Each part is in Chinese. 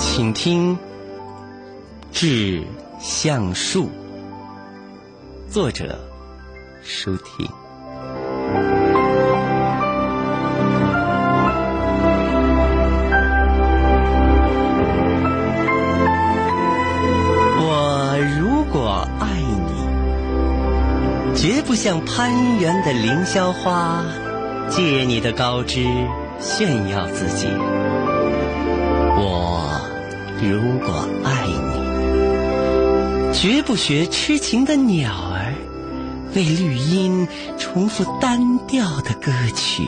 请听《致橡树》，作者舒婷。我如果爱你，绝不像攀援的凌霄花，借你的高枝炫耀自己。我绝不学痴情的鸟儿，为绿荫重复单调的歌曲，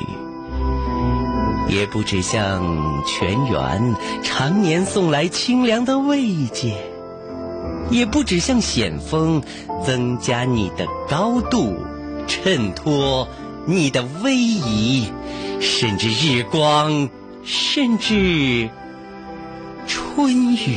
也不只向泉源常年送来清凉的慰藉，也不只向险峰增加你的高度，衬托你的威仪，甚至日光，甚至。春雨，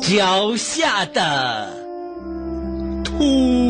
脚下的土。